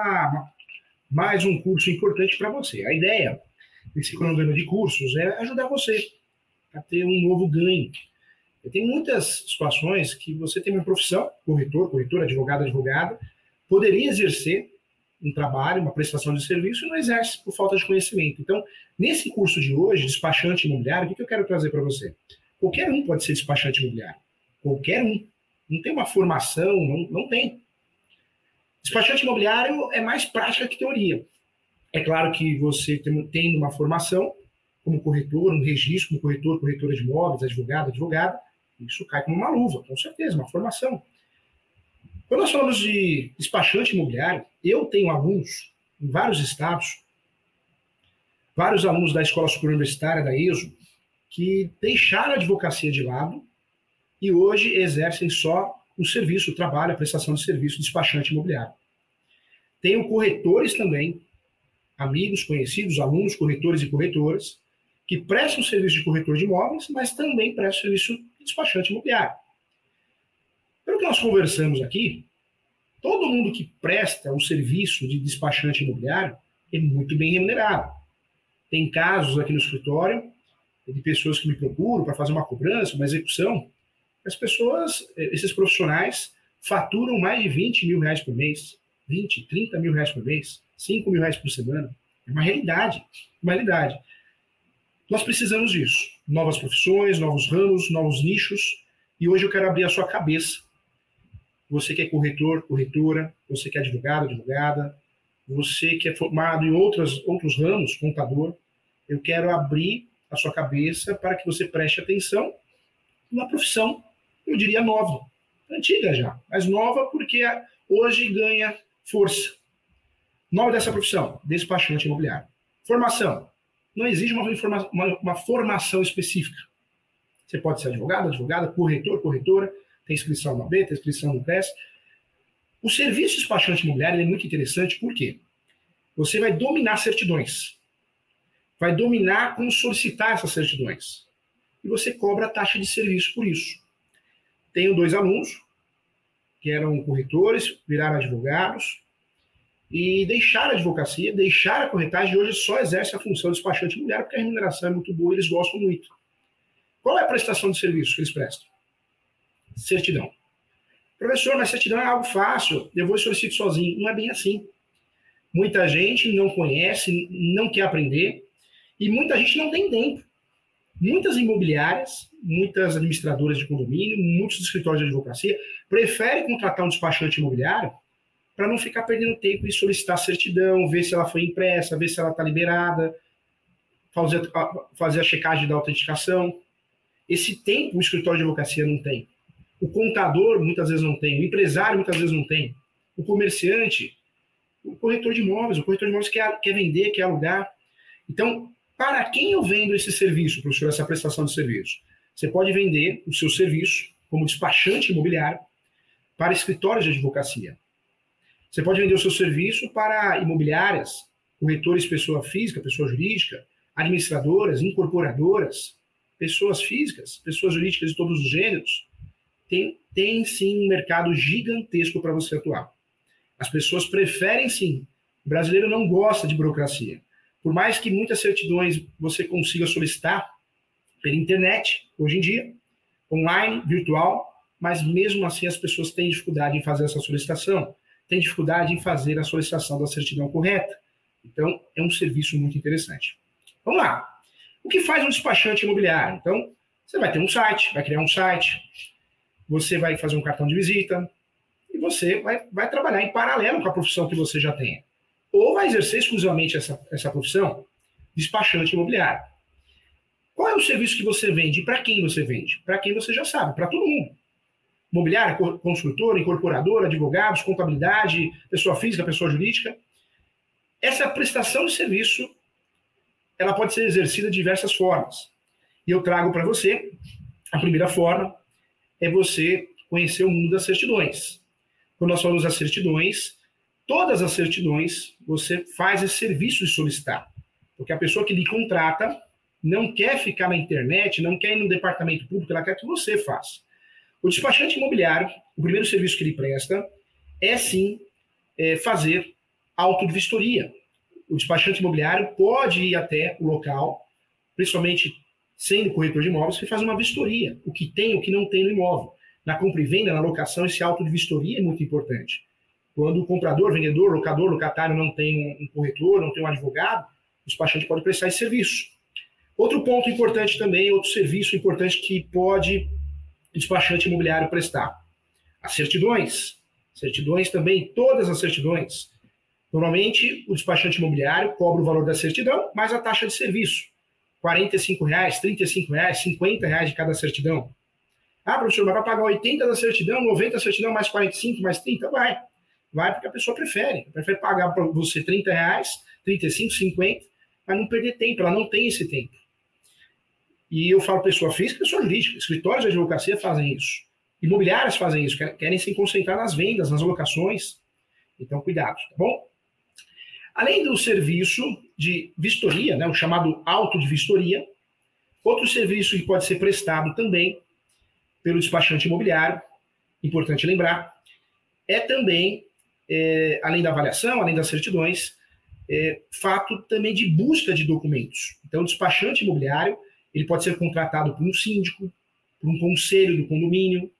uma, mais um curso importante para você. A ideia desse cronograma de cursos é ajudar você a ter um novo ganho. Tem muitas situações que você tem uma profissão, corretor, corretor, advogado, advogada, poderia exercer um trabalho, uma prestação de serviço e não exerce por falta de conhecimento. Então, nesse curso de hoje, despachante imobiliário, o que eu quero trazer para você? Qualquer um pode ser despachante imobiliário. Qualquer um. Não tem uma formação, não, não tem. Despachante imobiliário é mais prática que teoria. É claro que você tem uma formação como corretor, um registro como corretor, corretora de imóveis, advogado, advogada, isso cai como uma luva, com certeza, uma formação. Quando nós falamos de despachante imobiliário, eu tenho alunos em vários estados, vários alunos da Escola Superior Universitária, da ESO, que deixaram a advocacia de lado e hoje exercem só o serviço, o trabalho, a prestação de serviço despachante imobiliário. Tenho corretores também, amigos, conhecidos, alunos, corretores e corretoras, que prestam serviço de corretor de imóveis, mas também prestam serviço de despachante imobiliário. Pelo que nós conversamos aqui, todo mundo que presta o serviço de despachante imobiliário é muito bem remunerado. Tem casos aqui no escritório de pessoas que me procuram para fazer uma cobrança, uma execução. As pessoas, esses profissionais, faturam mais de 20 mil reais por mês, 20, 30 mil reais por mês, 5 mil reais por semana. É uma realidade, uma realidade. Nós precisamos disso. Novas profissões, novos ramos, novos nichos. E hoje eu quero abrir a sua cabeça você que é corretor, corretora, você que é advogado, advogada, você que é formado em outras, outros ramos, contador, eu quero abrir a sua cabeça para que você preste atenção numa profissão, eu diria nova, antiga já, mas nova porque hoje ganha força. Nome dessa profissão, despachante imobiliário. Formação, não exige uma, uma, uma formação específica. Você pode ser advogado, advogada, corretor, corretora, tem inscrição no AB, tem inscrição no PES. O serviço despachante imobiliário é muito interessante, por quê? Você vai dominar certidões. Vai dominar como solicitar essas certidões. E você cobra a taxa de serviço por isso. Tenho dois alunos, que eram corretores, viraram advogados, e deixaram a advocacia, deixaram a corretagem, e hoje só exerce a função de despachante imobiliário, porque a remuneração é muito boa e eles gostam muito. Qual é a prestação de serviço que eles prestam? certidão. Professor, mas certidão é algo fácil, eu vou e solicito sozinho. Não é bem assim. Muita gente não conhece, não quer aprender, e muita gente não tem tempo. Muitas imobiliárias, muitas administradoras de condomínio, muitos escritórios de advocacia preferem contratar um despachante imobiliário para não ficar perdendo tempo e solicitar certidão, ver se ela foi impressa, ver se ela está liberada, fazer, fazer a checagem da autenticação. Esse tempo o escritório de advocacia não tem. O contador muitas vezes não tem, o empresário muitas vezes não tem, o comerciante, o corretor de imóveis, o corretor de imóveis quer, quer vender, quer alugar. Então, para quem eu vendo esse serviço, professor, essa prestação de serviço? Você pode vender o seu serviço como despachante imobiliário para escritórios de advocacia. Você pode vender o seu serviço para imobiliárias, corretores pessoa física, pessoa jurídica, administradoras, incorporadoras, pessoas físicas, pessoas jurídicas de todos os gêneros, tem, tem sim um mercado gigantesco para você atuar. As pessoas preferem sim. O brasileiro não gosta de burocracia. Por mais que muitas certidões você consiga solicitar pela internet, hoje em dia, online, virtual, mas mesmo assim as pessoas têm dificuldade em fazer essa solicitação, têm dificuldade em fazer a solicitação da certidão correta. Então, é um serviço muito interessante. Vamos lá. O que faz um despachante imobiliário? Então, você vai ter um site, vai criar um site, você vai fazer um cartão de visita e você vai, vai trabalhar em paralelo com a profissão que você já tem. Ou vai exercer exclusivamente essa, essa profissão, despachante imobiliário. Qual é o serviço que você vende e para quem você vende? Para quem você já sabe, para todo mundo. Imobiliária, construtora, incorporadora, advogados, contabilidade, pessoa física, pessoa jurídica. Essa prestação de serviço, ela pode ser exercida de diversas formas. E eu trago para você a primeira forma, é você conhecer o mundo das certidões. Quando nós falamos das certidões, todas as certidões, você faz esse serviço de solicitar. Porque a pessoa que lhe contrata não quer ficar na internet, não quer ir no departamento público, ela quer que você faça. O despachante imobiliário, o primeiro serviço que ele presta é sim é, fazer auto de vistoria. O despachante imobiliário pode ir até o local, principalmente sendo corretor de imóveis, e fazer uma vistoria, o que tem, o que não tem no imóvel. Na compra e venda, na locação, esse auto de vistoria é muito importante. Quando o comprador, vendedor, locador, locatário não tem um corretor, não tem um advogado, o despachante pode prestar esse serviço. Outro ponto importante também, outro serviço importante que pode o despachante imobiliário prestar. As certidões. Certidões também, todas as certidões. Normalmente, o despachante imobiliário cobra o valor da certidão mais a taxa de serviço. R$ 45, R$ 35, 50 reais de cada certidão. Ah, professor, mas vai pagar 80 da certidão, 90 da certidão, mais 45, mais 30? Vai. Vai porque a pessoa prefere. Prefere pagar para você 30 reais, 35, 50, mas não perder tempo. Ela não tem esse tempo. E eu falo pessoa física pessoa jurídica. Escritórios de advocacia fazem isso. Imobiliárias fazem isso, querem se concentrar nas vendas, nas alocações. Então, cuidado, tá bom? Além do serviço de vistoria, né, o chamado auto de vistoria, outro serviço que pode ser prestado também pelo despachante imobiliário, importante lembrar, é também, é, além da avaliação, além das certidões, é, fato também de busca de documentos. Então, o despachante imobiliário ele pode ser contratado por um síndico, por um conselho do condomínio,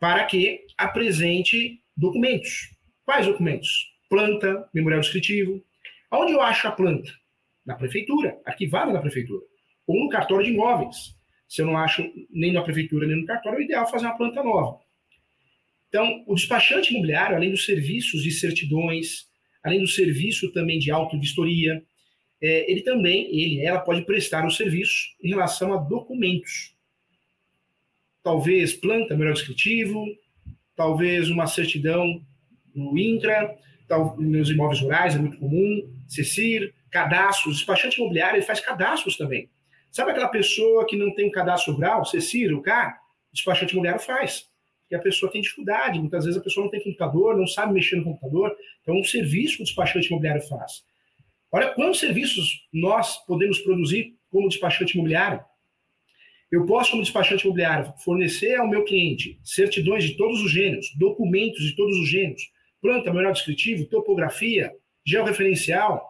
para que apresente documentos. Quais documentos? Planta, memorial descritivo. Onde eu acho a planta? Na prefeitura, arquivada na prefeitura. Ou no cartório de imóveis. Se eu não acho nem na prefeitura nem no cartório, é ideal fazer uma planta nova. Então, o despachante imobiliário, além dos serviços de certidões, além do serviço também de autovistoria, é, ele também, ele, ela pode prestar o um serviço em relação a documentos. Talvez planta, melhor descritivo, talvez uma certidão no INCRA, tal, nos imóveis rurais é muito comum, CECIR, cadastros, despachante imobiliário, ele faz cadastros também. Sabe aquela pessoa que não tem um cadastro rural, CECIR, o CAR? O despachante imobiliário faz. E a pessoa tem dificuldade, muitas vezes a pessoa não tem computador, não sabe mexer no computador, então um serviço que o despachante imobiliário faz. Olha quantos serviços nós podemos produzir como despachante imobiliário. Eu posso, como despachante imobiliário, fornecer ao meu cliente certidões de todos os gêneros, documentos de todos os gêneros, planta, melhor descritivo, topografia, georreferencial,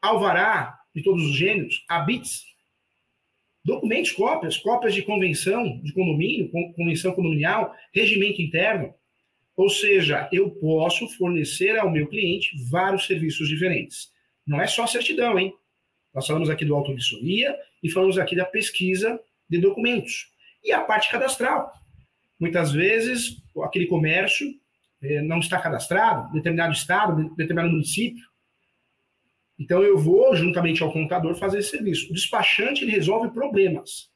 alvará de todos os gêneros, habits, documentos, cópias, cópias de convenção de condomínio, convenção condominial, regimento interno, ou seja, eu posso fornecer ao meu cliente vários serviços diferentes. Não é só certidão, hein? Nós falamos aqui do autovissoria e falamos aqui da pesquisa de documentos. E a parte cadastral. Muitas vezes, aquele comércio eh, não está cadastrado, determinado estado, determinado município. Então, eu vou, juntamente ao contador, fazer esse serviço. O despachante ele resolve problemas.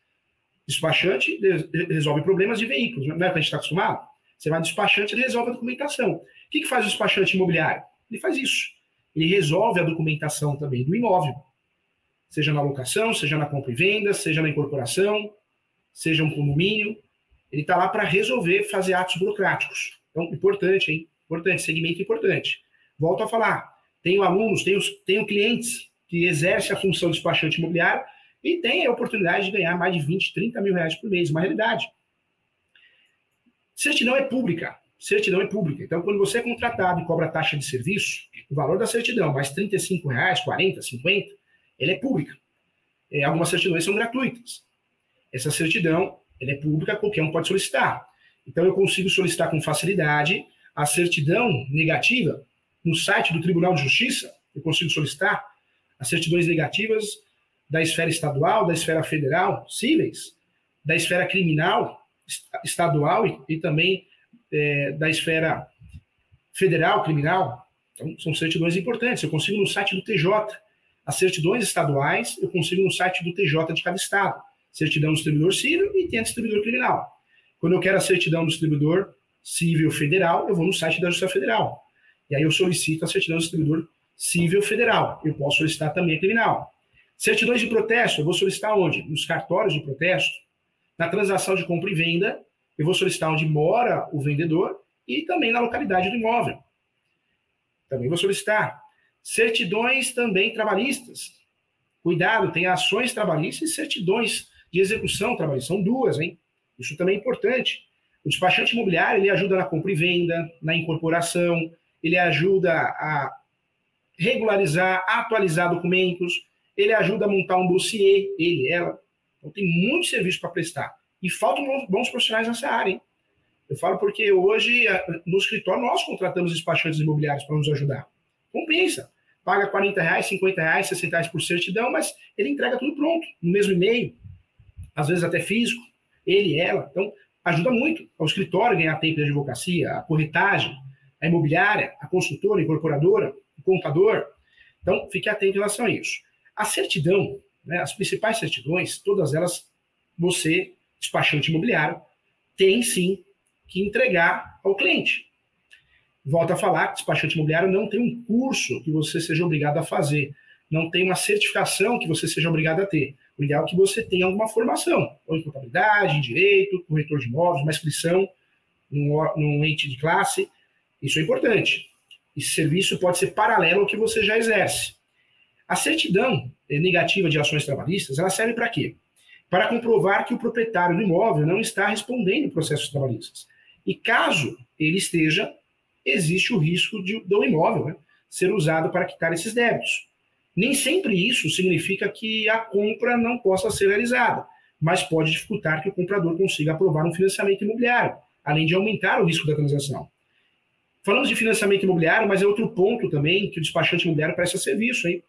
O despachante resolve problemas de veículos. Não é que a gente está acostumado? Você vai no despachante, ele resolve a documentação. O que, que faz o despachante imobiliário? Ele faz isso. Ele resolve a documentação também do imóvel. Seja na locação, seja na compra e venda, seja na incorporação, seja um condomínio. Ele está lá para resolver, fazer atos burocráticos. Então, importante, hein? Importante, segmento importante. Volto a falar. Tenho alunos, tenho, tenho clientes que exercem a função de despachante imobiliário e têm a oportunidade de ganhar mais de 20, 30 mil reais por mês. Uma realidade. Certidão é pública. Certidão é pública. Então, quando você é contratado e cobra taxa de serviço, o valor da certidão, mais 35 reais, 40, 50, ela é pública. É, algumas certidões são gratuitas. Essa certidão, ela é pública, qualquer um pode solicitar. Então, eu consigo solicitar com facilidade a certidão negativa no site do Tribunal de Justiça. Eu consigo solicitar as certidões negativas da esfera estadual, da esfera federal, cíveis, da esfera criminal, estadual e, e também é, da esfera federal, criminal. Então, são certidões importantes. Eu consigo no site do TJ. As certidões estaduais, eu consigo no site do TJ de cada estado. Certidão do distribuidor civil e tem a distribuidor criminal. Quando eu quero a certidão do distribuidor civil federal, eu vou no site da Justiça Federal. E aí eu solicito a certidão do distribuidor civil federal. Eu posso solicitar também a criminal. Certidões de protesto, eu vou solicitar onde? Nos cartórios de protesto, na transação de compra e venda, eu vou solicitar onde mora o vendedor e também na localidade do imóvel. Também vou solicitar. Certidões também trabalhistas. Cuidado, tem ações trabalhistas e certidões de execução trabalhista. São duas, hein? Isso também é importante. O despachante imobiliário ele ajuda na compra e venda, na incorporação, ele ajuda a regularizar, atualizar documentos, ele ajuda a montar um dossiê, ele, ela. Então tem muito serviço para prestar. E faltam bons profissionais nessa área, hein? Eu falo porque hoje, no escritório, nós contratamos despachantes imobiliários para nos ajudar. Compensa. Paga 40 reais, 50 reais, 60 reais por certidão, mas ele entrega tudo pronto, no mesmo e-mail, às vezes até físico, ele, ela. Então, ajuda muito ao escritório ganhar tempo de advocacia, a corretagem, a imobiliária, a consultora, a incorporadora, o contador. Então, fique atento em relação a isso. A certidão, né, as principais certidões, todas elas, você, despachante imobiliário, tem sim que entregar ao cliente. Volto a falar despachante imobiliário não tem um curso que você seja obrigado a fazer, não tem uma certificação que você seja obrigado a ter. O ideal é que você tenha alguma formação, ou em contabilidade, em direito, corretor de imóveis, uma inscrição num, num ente de classe. Isso é importante. Esse serviço pode ser paralelo ao que você já exerce. A certidão negativa de ações trabalhistas, ela serve para quê? Para comprovar que o proprietário do imóvel não está respondendo processos trabalhistas. E caso ele esteja, existe o risco de, do imóvel né, ser usado para quitar esses débitos. Nem sempre isso significa que a compra não possa ser realizada, mas pode dificultar que o comprador consiga aprovar um financiamento imobiliário, além de aumentar o risco da transação. Falamos de financiamento imobiliário, mas é outro ponto também que o despachante imobiliário presta serviço, hein?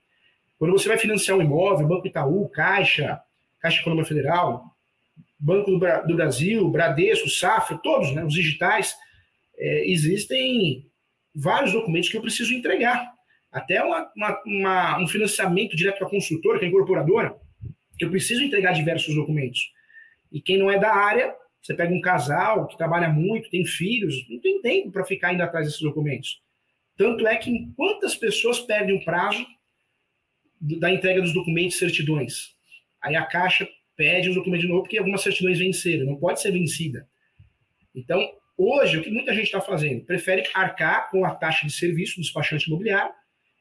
Quando você vai financiar um imóvel, Banco Itaú, Caixa, Caixa Econômica Federal, Banco do, Brasil, Bradesco, Safra, todos, né, os digitais, é, existem vários documentos que eu preciso entregar. Até uma, uma, uma, um financiamento direto para a consultora, que é incorporadora, eu preciso entregar diversos documentos. E quem não é da área, você pega um casal que trabalha muito, tem filhos, não tem tempo para ficar indo atrás desses documentos. Tanto é que quantas pessoas perdem o prazo da entrega dos documentos e certidões? Aí a Caixa pede os documentos de novo, porque algumas certidões venceram, não pode ser vencida. Então, hoje, o que muita gente está fazendo? Prefere arcar com a taxa de serviço do despachante imobiliário,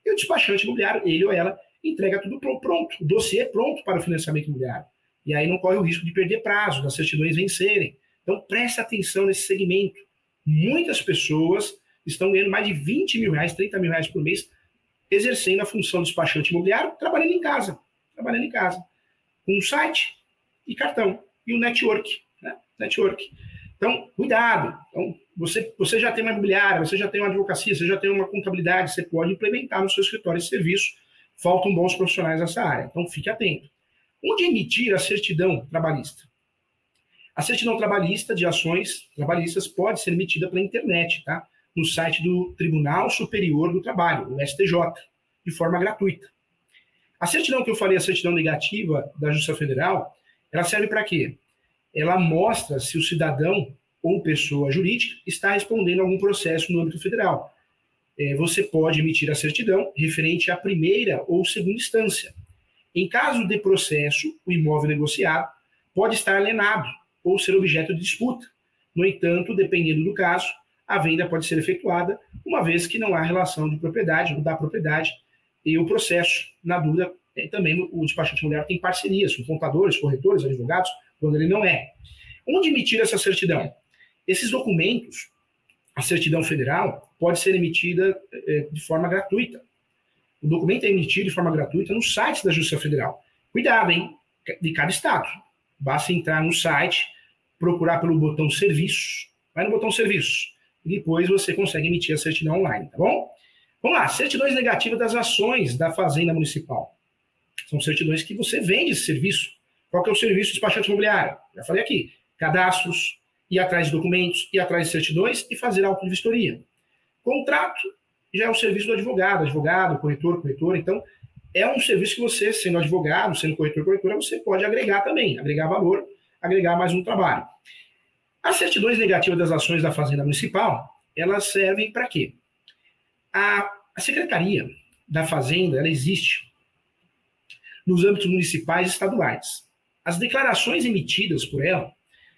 e o despachante imobiliário, ele ou ela, entrega tudo pronto, o dossiê pronto para o financiamento imobiliário. E aí não corre o risco de perder prazo, das certidões vencerem. Então, preste atenção nesse segmento. Muitas pessoas estão ganhando mais de 20 mil reais, 30 mil reais por mês, exercendo a função de despachante imobiliário, trabalhando em casa. Trabalhando em casa. Com um site, e cartão. E o network. Né? Network. Então, cuidado. Então, você, você já tem uma imobiliária, você já tem uma advocacia, você já tem uma contabilidade, você pode implementar no seu escritório esse serviço. Faltam bons profissionais nessa área. Então, fique atento. Onde emitir a certidão trabalhista? A certidão trabalhista de ações trabalhistas pode ser emitida pela internet, tá? No site do Tribunal Superior do Trabalho, o STJ, de forma gratuita. A certidão que eu falei, a certidão negativa da Justiça Federal, ela serve para quê? Ela mostra se o cidadão ou pessoa jurídica está respondendo a algum processo no âmbito federal. É, você pode emitir a certidão referente à primeira ou segunda instância. Em caso de processo, o imóvel negociado pode estar alienado ou ser objeto de disputa. No entanto, dependendo do caso, a venda pode ser efetuada, uma vez que não há relação de propriedade ou da propriedade e o processo. Na dúvida, e também o despachante mulher tem parcerias com contadores, corretores, advogados, quando ele não é. Onde emitir essa certidão? Esses documentos, a certidão federal, pode ser emitida é, de forma gratuita. O documento é emitido de forma gratuita no site da Justiça Federal. Cuidado, hein? De cada estado. Basta entrar no site, procurar pelo botão Serviços, vai no botão Serviços, e depois você consegue emitir a certidão online, tá bom? Vamos lá, certidões negativas das ações da Fazenda Municipal. São certidões que você vende esse serviço. Qual que é o serviço de despachante imobiliário? Já falei aqui. Cadastros, ir atrás de documentos, ir atrás de certidões e fazer auto de vistoria. Contrato já é o serviço do advogado, advogado, corretor, corretora. Então, é um serviço que você, sendo advogado, sendo corretor, corretora, você pode agregar também, agregar valor, agregar mais um trabalho. As certidões negativas das ações da Fazenda Municipal, elas servem para quê? A, a Secretaria da Fazenda, ela existe nos âmbitos municipais e estaduais. As declarações emitidas por ela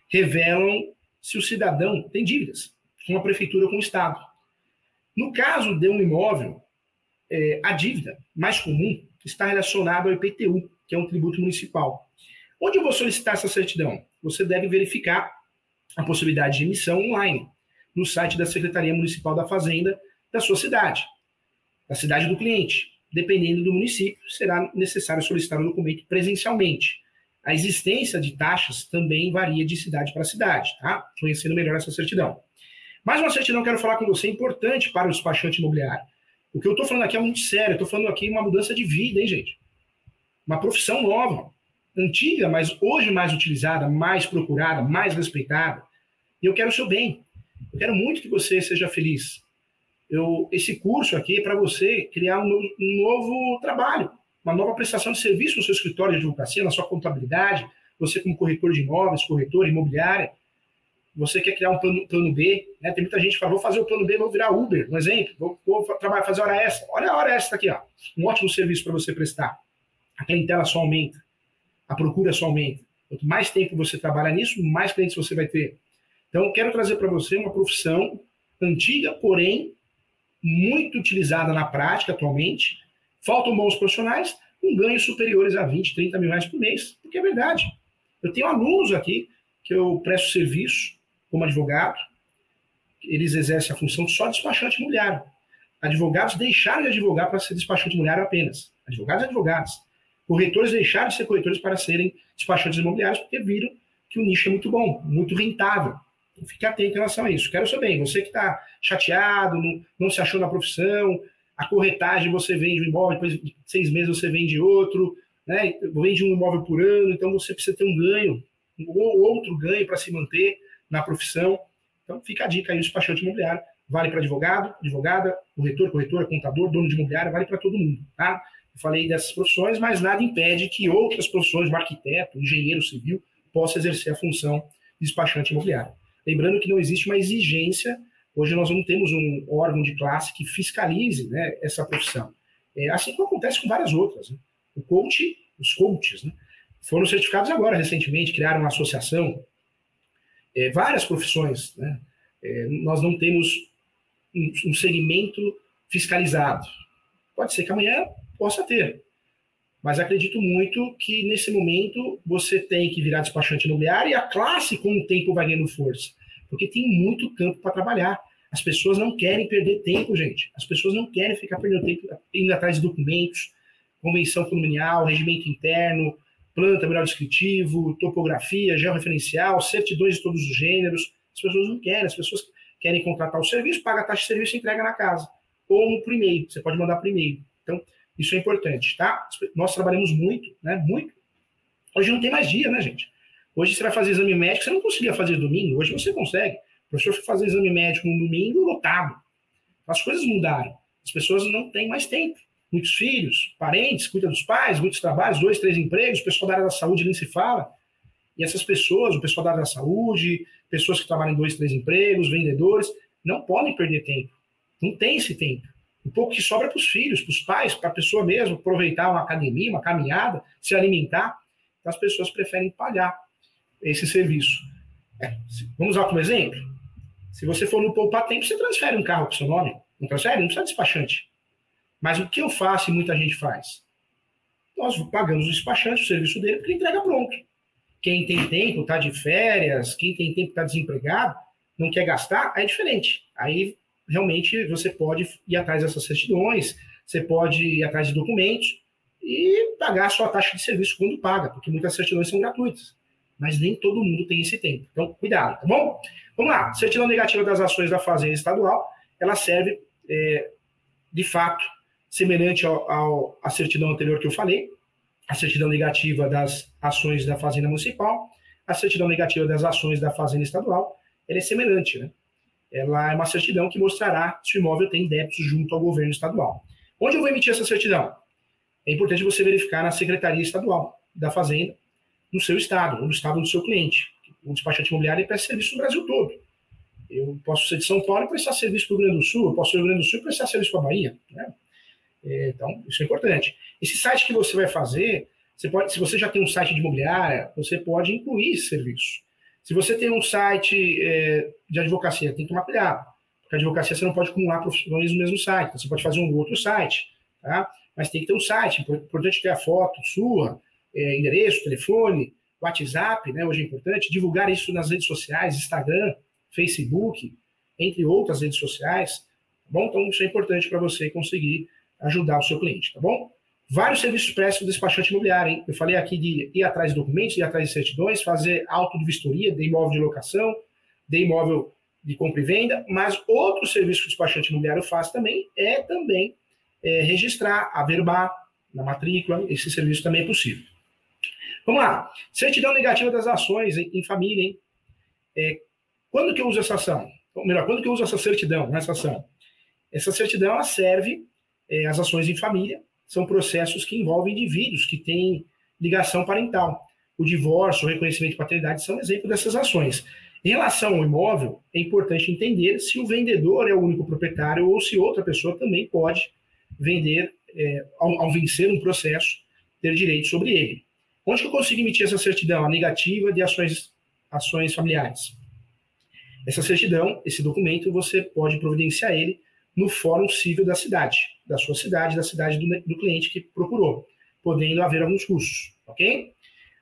revelam se o cidadão tem dívidas com a prefeitura ou com o Estado. No caso de um imóvel, é, a dívida mais comum está relacionada ao IPTU, que é um tributo municipal. Onde eu vou solicitar essa certidão? Você deve verificar a possibilidade de emissão online no site da Secretaria Municipal da Fazenda, da sua cidade, da cidade do cliente. Dependendo do município, será necessário solicitar o documento presencialmente. A existência de taxas também varia de cidade para cidade, tá? Conhecendo melhor essa certidão. Mais uma certidão que eu quero falar com você, importante para o despachante imobiliário. O que eu estou falando aqui é muito sério, estou falando aqui uma mudança de vida, hein, gente? Uma profissão nova, antiga, mas hoje mais utilizada, mais procurada, mais respeitada. E eu quero o seu bem. Eu quero muito que você seja feliz. Eu, esse curso aqui é para você criar um novo, um novo trabalho, uma nova prestação de serviço no seu escritório de advocacia, na sua contabilidade, você como corretor de imóveis, corretor imobiliário, você quer criar um plano, plano B, né? Tem muita gente que fala, vou fazer o plano B, vou virar Uber, um exemplo, vou, vou trabalhar, fazer hora extra. Olha a hora extra aqui, ó. Um ótimo serviço para você prestar. A clientela só aumenta, a procura só aumenta. Quanto mais tempo você trabalha nisso, mais clientes você vai ter. Então, quero trazer para você uma profissão antiga, porém muito utilizada na prática atualmente. Faltam bons profissionais com ganhos superiores a 20, 30 mil reais por mês, porque é verdade. Eu tenho alunos aqui que eu presto serviço como advogado, eles exercem a função só de despachante imobiliário. Advogados deixaram de advogar para ser despachante imobiliário apenas. Advogados e advogados. Corretores deixaram de ser corretores para serem despachantes imobiliários porque viram que o nicho é muito bom, muito rentável. Então, fique atento em relação a isso. Quero saber, você que está chateado, não, não se achou na profissão, a corretagem você vende um imóvel, depois de seis meses você vende outro, né? vende um imóvel por ano, então você precisa ter um ganho, ou outro ganho para se manter na profissão. Então fica a dica aí, o despachante imobiliário. Vale para advogado, advogada, corretor, corretora, contador, dono de imobiliário, vale para todo mundo, tá? Eu falei dessas profissões, mas nada impede que outras profissões, um arquiteto, engenheiro civil, possa exercer a função de despachante imobiliário. Lembrando que não existe uma exigência, hoje nós não temos um órgão de classe que fiscalize né, essa profissão. É, assim como acontece com várias outras. Né? O coach, os coaches, né, foram certificados agora, recentemente, criaram uma associação, é, várias profissões. Né? É, nós não temos um, um segmento fiscalizado. Pode ser que amanhã possa ter, mas acredito muito que nesse momento você tem que virar despachante imobiliário e a classe com o tempo vai ganhando força, porque tem muito campo para trabalhar. As pessoas não querem perder tempo, gente. As pessoas não querem ficar perdendo tempo indo atrás de documentos, convenção condominial, regimento interno, planta melhor descritivo, topografia, georreferencial, certidões de todos os gêneros. As pessoas não querem, as pessoas querem contratar o serviço, paga a taxa de serviço e entrega na casa. Ou por e-mail, você pode mandar por e-mail. Então, isso é importante, tá? Nós trabalhamos muito, né? Muito. Hoje não tem mais dia, né, gente? Hoje você vai fazer exame médico, você não conseguia fazer domingo, hoje você consegue. O professor foi fazer exame médico no domingo lotado. As coisas mudaram. As pessoas não têm mais tempo. Muitos filhos, parentes, cuida dos pais, muitos trabalhos, dois, três empregos, o pessoal da área da saúde nem se fala. E essas pessoas, o pessoal da área da saúde, pessoas que trabalham em dois, três empregos, vendedores, não podem perder tempo. Não tem esse tempo o pouco que sobra para os filhos, para os pais, para a pessoa mesmo aproveitar uma academia, uma caminhada, se alimentar. Então as pessoas preferem pagar esse serviço. É, vamos usar como exemplo? Se você for no poupar tempo, você transfere um carro para o seu nome. Não transfere? Não precisa de despachante. Mas o que eu faço e muita gente faz? Nós pagamos o despachante, o serviço dele, porque ele entrega pronto. Quem tem tempo, está de férias, quem tem tempo, está desempregado, não quer gastar, é diferente. Aí realmente você pode ir atrás dessas certidões, você pode ir atrás de documentos e pagar a sua taxa de serviço quando paga, porque muitas certidões são gratuitas. Mas nem todo mundo tem esse tempo. Então, cuidado, tá bom? Vamos lá. Certidão negativa das ações da Fazenda Estadual, ela serve, é, de fato, semelhante ao, à certidão anterior que eu falei, a certidão negativa das ações da Fazenda Municipal, a certidão negativa das ações da Fazenda Estadual, ela é semelhante, né? ela é uma certidão que mostrará se o imóvel tem débitos junto ao governo estadual. Onde eu vou emitir essa certidão? É importante você verificar na Secretaria Estadual da Fazenda, no seu estado, ou no estado do seu cliente. O despachante imobiliário presta serviço no Brasil todo. Eu posso ser de São Paulo e prestar serviço para o Rio Grande do Sul, eu posso ser do Rio Grande do Sul e prestar serviço para a Bahia. Né? É, então, isso é importante. Esse site que você vai fazer, você pode, se você já tem um site de imobiliária, você pode incluir esse serviço. Se você tem um site é, de advocacia, tem que cuidado. Porque a advocacia você não pode acumular profissões no mesmo site. Então, você pode fazer um outro site, tá? Mas tem que ter um site. Importante ter a foto sua, é, endereço, telefone, WhatsApp, né? Hoje é importante. Divulgar isso nas redes sociais, Instagram, Facebook, entre outras redes sociais. Tá bom? Então, isso é importante para você conseguir ajudar o seu cliente, tá bom? Vários serviços prestos do despachante imobiliário, hein? Eu falei aqui de ir atrás de documentos, ir atrás de certidões, fazer auto de vistoria de imóvel de locação, de imóvel de compra e venda, mas outro serviço que o despachante imobiliário faz também é também é, registrar, averbar na matrícula, esse serviço também é possível. Vamos lá. Certidão negativa das ações em, em família, hein? É, quando que eu uso essa ação? Ou melhor, quando que eu uso essa certidão, nessa ação? Essa certidão ela serve é, as ações em família, são processos que envolvem indivíduos que têm ligação parental. O divórcio, o reconhecimento de paternidade são exemplo dessas ações. Em relação ao imóvel, é importante entender se o vendedor é o único proprietário ou se outra pessoa também pode vender, é, ao, ao, vencer um processo, ter direito sobre ele. Onde que eu consigo emitir essa certidão? A negativa de ações, ações familiares. Essa certidão, esse documento, você pode providenciar ele no fórum civil da cidade, da sua cidade, da cidade do, do cliente que procurou, podendo haver alguns custos, ok?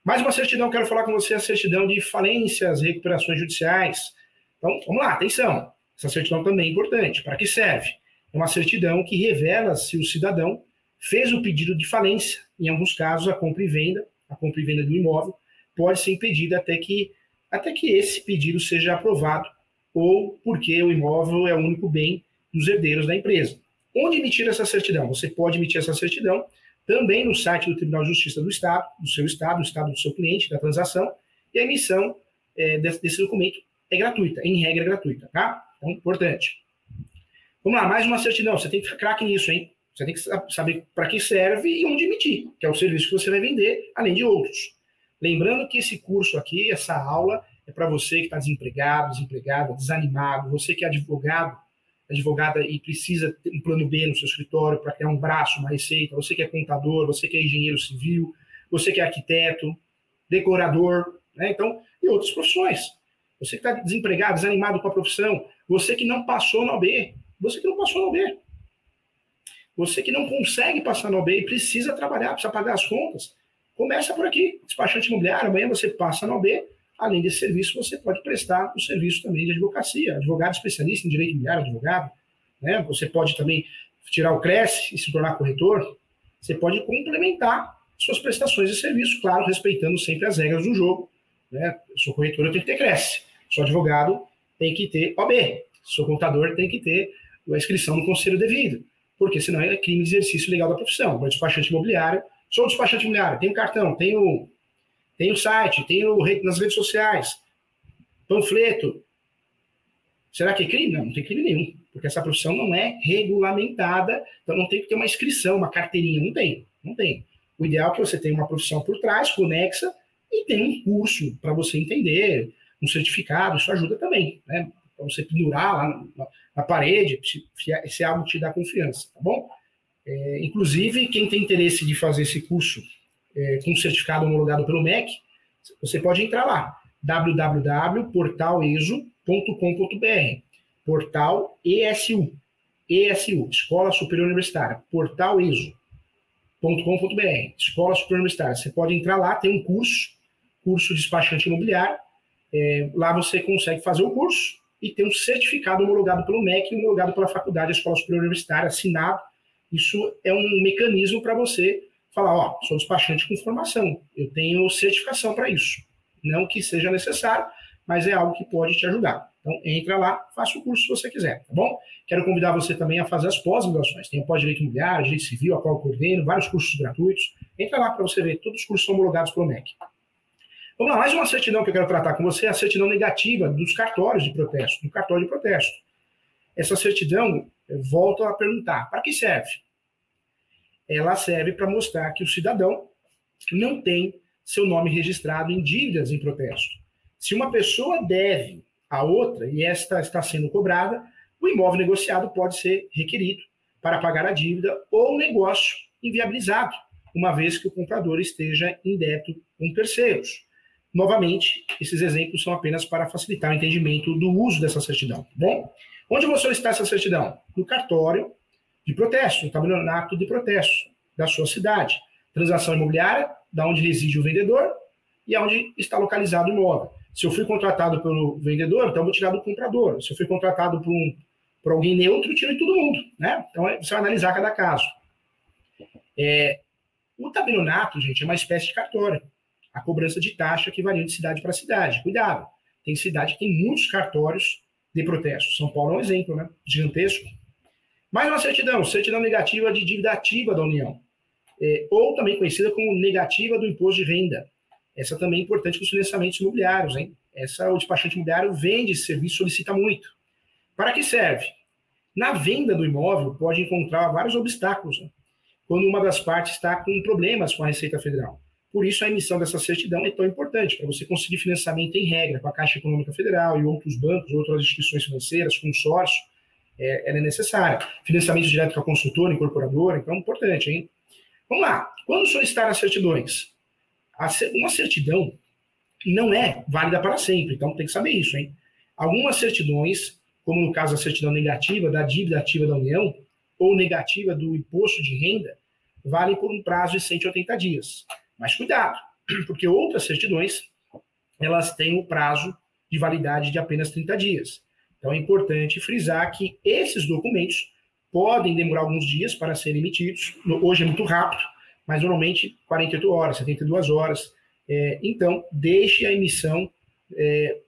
Mais uma certidão, quero falar com você, a certidão de falências, recuperações judiciais. Então, vamos lá, atenção. Essa certidão também é importante. Para que serve? É uma certidão que revela se o cidadão fez o pedido de falência. Em alguns casos, a compra e venda, a compra e venda do imóvel, pode ser impedida até que, até que esse pedido seja aprovado ou porque o imóvel é o único bem dos herdeiros da empresa. Onde emitir essa certidão? Você pode emitir essa certidão também no site do Tribunal de Justiça do Estado, do seu Estado, do Estado do seu cliente, da transação, e a emissão é, desse, desse, documento é gratuita, em regra gratuita, tá? Então, importante. Vamos lá, mais uma certidão. Você tem que ficar craque nisso, hein? Você tem que saber para que serve e onde emitir, que é o serviço que você vai vender, além de outros. Lembrando que esse curso aqui, essa aula, é para você que está desempregado, desempregada, desanimado, você que é advogado, advogada e precisa ter um plano B no seu escritório para criar um braço, uma receita, você que é contador, você que é engenheiro civil, você que é arquiteto, decorador, né? Então, e outras profissões. Você que está desempregado, desanimado com a profissão, você que não passou na OB, você que não passou na OB, você que não consegue passar na OB e precisa trabalhar, precisa pagar as contas, começa por aqui, despachante imobiliário, amanhã você passa na OB, Além desse serviço, você pode prestar o serviço também de advocacia, advogado especialista em direito imobiliário, advogado. Né? Você pode também tirar o CRES e se tornar corretor. Você pode complementar suas prestações de serviço, claro, respeitando sempre as regras do jogo. Né? Sou corretor, eu tenho que ter CRES. Sou advogado, tem que ter OB. Sou contador, tem que ter a inscrição no conselho devido. Porque senão é crime de exercício legal da profissão. Sou despachante imobiliário, sou despachante imobiliário, tenho cartão, tenho tem o site, tem o nas redes sociais, panfleto. Será que é crime? Não, não tem crime nenhum, porque essa profissão não é regulamentada, então não tem que ter uma inscrição, uma carteirinha, não tem, não tem. O ideal é que você tenha uma profissão por trás, conexa, e tenha um curso para você entender, um certificado, isso ajuda também, né? Para você pendurar lá na, na parede, se, se algo te dá confiança, tá bom? É, inclusive, quem tem interesse de fazer esse curso é, com certificado homologado pelo MEC, você pode entrar lá, www.portaleso.com.br, portal ESU, ESU, Escola Superior Universitária, portal ESU.com.br, Escola Superior Universitária. Você pode entrar lá, tem um curso, curso de despachante imobiliário, é, lá você consegue fazer o curso e ter um certificado homologado pelo MEC homologado pela faculdade, a Escola Superior Universitária, assinado. Isso é um mecanismo para você falar, ó, sou despachante com formação, eu tenho certificação para isso. Não que seja necessário, mas é algo que pode te ajudar. Então, entra lá, faça o curso se você quiser, tá bom? Quero convidar você também a fazer as pós-graduações. Tem o pós-direito imobiliário, direito civil, a qual eu coordeno, vários cursos gratuitos. Entra lá para você ver, todos os cursos são homologados pelo MEC. Vamos lá, mais uma certidão que eu quero tratar com você, é a certidão negativa dos cartórios de protesto, do cartório de protesto. Essa certidão, volto a perguntar, para que serve? Ela serve para mostrar que o cidadão não tem seu nome registrado em dívidas em protesto. Se uma pessoa deve a outra e esta está sendo cobrada, o imóvel negociado pode ser requerido para pagar a dívida ou o negócio inviabilizado, uma vez que o comprador esteja em débito com terceiros. Novamente, esses exemplos são apenas para facilitar o entendimento do uso dessa certidão. Tá bom, onde eu vou solicitar essa certidão? No cartório de protesto, um tabelionato de protesto da sua cidade. Transação imobiliária, da onde reside o vendedor e aonde está localizado o imóvel. Se eu fui contratado pelo vendedor, então eu vou tirar do comprador. Se eu fui contratado por um, por alguém neutro, tira de todo mundo, né? Então é, você vai analisar cada caso. É, o tabelionato, gente, é uma espécie de cartório. A cobrança de taxa que varia de cidade para cidade. Cuidado, tem cidade que tem muitos cartórios de protesto. São Paulo é um exemplo, né? Gigantesco. Mais uma certidão, certidão negativa de dívida ativa da União, é, ou também conhecida como negativa do imposto de renda. Essa também é importante para os financiamentos imobiliários, hein? Essa o despachante imobiliário vende serviço, solicita muito. Para que serve? Na venda do imóvel, pode encontrar vários obstáculos, né? quando uma das partes está com problemas com a Receita Federal. Por isso, a emissão dessa certidão é tão importante, para você conseguir financiamento em regra com a Caixa Econômica Federal e outros bancos, outras instituições financeiras, consórcio, é, ela é necessária. Financiamento direto com a consultora, incorporadora, então é importante, hein? Vamos lá. Quando solicitar as certidões? Uma certidão não é válida para sempre, então tem que saber isso, hein? Algumas certidões, como no caso da certidão negativa da dívida ativa da União, ou negativa do imposto de renda, valem por um prazo de 180 dias. Mas cuidado, porque outras certidões, elas têm o prazo de validade de apenas 30 dias. Então é importante frisar que esses documentos podem demorar alguns dias para serem emitidos. Hoje é muito rápido, mas normalmente 48 horas, 72 horas. É, então, deixe a emissão, é,